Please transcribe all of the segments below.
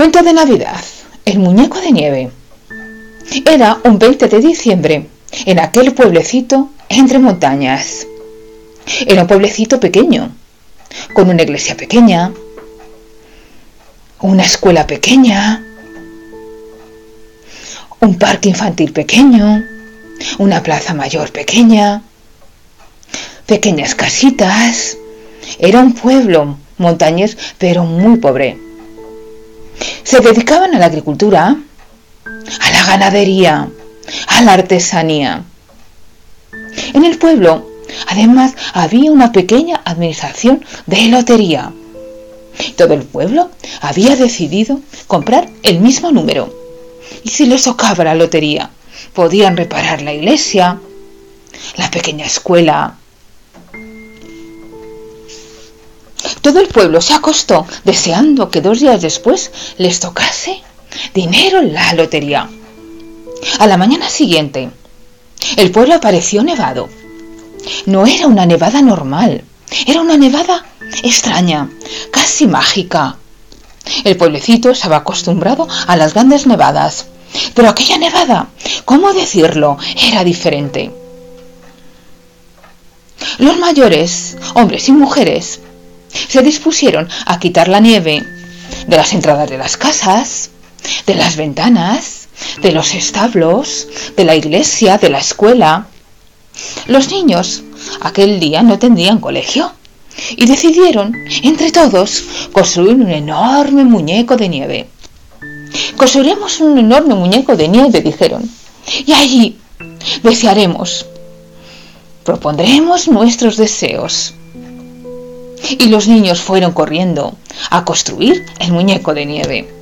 Cuento de Navidad. El muñeco de nieve. Era un 20 de diciembre, en aquel pueblecito entre montañas. Era un pueblecito pequeño, con una iglesia pequeña, una escuela pequeña, un parque infantil pequeño, una plaza mayor pequeña, pequeñas casitas. Era un pueblo montañés, pero muy pobre. Se dedicaban a la agricultura, a la ganadería, a la artesanía. En el pueblo, además, había una pequeña administración de lotería. Todo el pueblo había decidido comprar el mismo número. Y si les tocaba la lotería, podían reparar la iglesia, la pequeña escuela, Todo el pueblo se acostó deseando que dos días después les tocase dinero en la lotería. A la mañana siguiente, el pueblo apareció nevado. No era una nevada normal, era una nevada extraña, casi mágica. El pueblecito estaba acostumbrado a las grandes nevadas, pero aquella nevada, ¿cómo decirlo?, era diferente. Los mayores, hombres y mujeres, se dispusieron a quitar la nieve de las entradas de las casas, de las ventanas, de los establos, de la iglesia, de la escuela. Los niños aquel día no tendrían colegio y decidieron, entre todos, construir un enorme muñeco de nieve. Construiremos un enorme muñeco de nieve, dijeron, y allí desearemos, propondremos nuestros deseos y los niños fueron corriendo a construir el muñeco de nieve.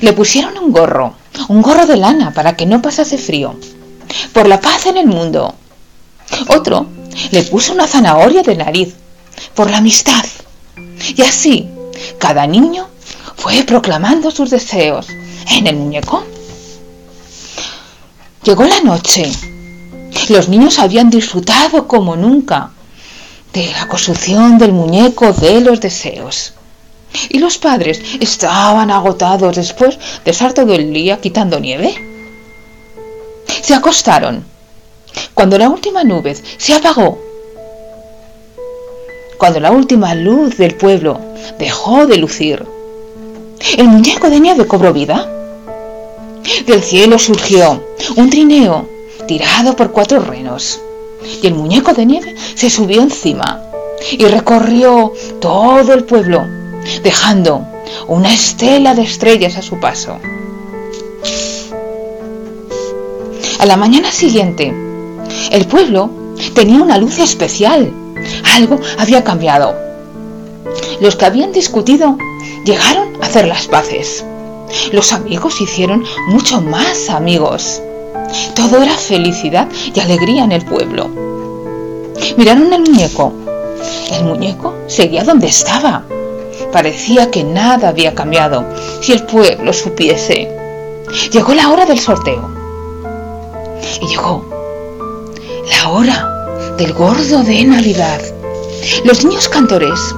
Le pusieron un gorro, un gorro de lana para que no pasase frío, por la paz en el mundo. Otro le puso una zanahoria de nariz, por la amistad. Y así, cada niño fue proclamando sus deseos en el muñeco. Llegó la noche. Los niños habían disfrutado como nunca de la construcción del muñeco de los deseos. Y los padres estaban agotados después de estar todo el día quitando nieve. Se acostaron. Cuando la última nube se apagó, cuando la última luz del pueblo dejó de lucir, el muñeco de nieve cobró vida. Del cielo surgió un trineo tirado por cuatro renos y el muñeco de nieve se subió encima y recorrió todo el pueblo, dejando una estela de estrellas a su paso. A la mañana siguiente, el pueblo tenía una luz especial. Algo había cambiado. Los que habían discutido llegaron a hacer las paces. Los amigos hicieron mucho más amigos. Todo era felicidad y alegría en el pueblo. Miraron el muñeco. El muñeco seguía donde estaba. Parecía que nada había cambiado. Si el pueblo supiese. Llegó la hora del sorteo. Y llegó la hora del gordo de Navidad. Los niños cantores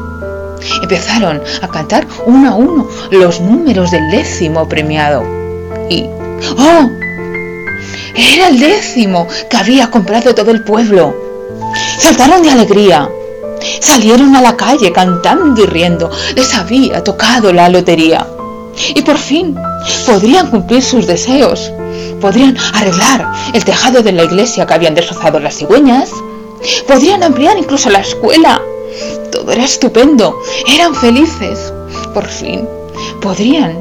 empezaron a cantar uno a uno los números del décimo premiado. Y, ¡oh! Era el décimo que había comprado todo el pueblo. Saltaron de alegría. Salieron a la calle cantando y riendo. Les había tocado la lotería. Y por fin podrían cumplir sus deseos. Podrían arreglar el tejado de la iglesia que habían destrozado las cigüeñas. Podrían ampliar incluso la escuela. Todo era estupendo. Eran felices. Por fin podrían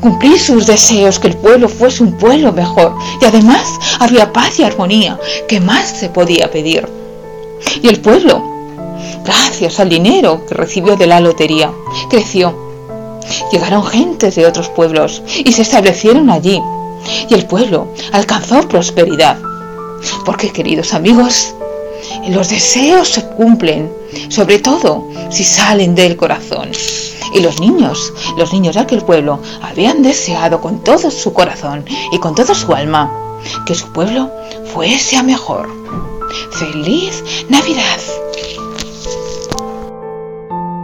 cumplir sus deseos, que el pueblo fuese un pueblo mejor. Y además había paz y armonía, que más se podía pedir. Y el pueblo, gracias al dinero que recibió de la lotería, creció. Llegaron gentes de otros pueblos y se establecieron allí. Y el pueblo alcanzó prosperidad. Porque, queridos amigos, los deseos se cumplen, sobre todo si salen del corazón. Y los niños, los niños de aquel pueblo, habían deseado con todo su corazón y con toda su alma que su pueblo fuese a mejor. ¡Feliz Navidad!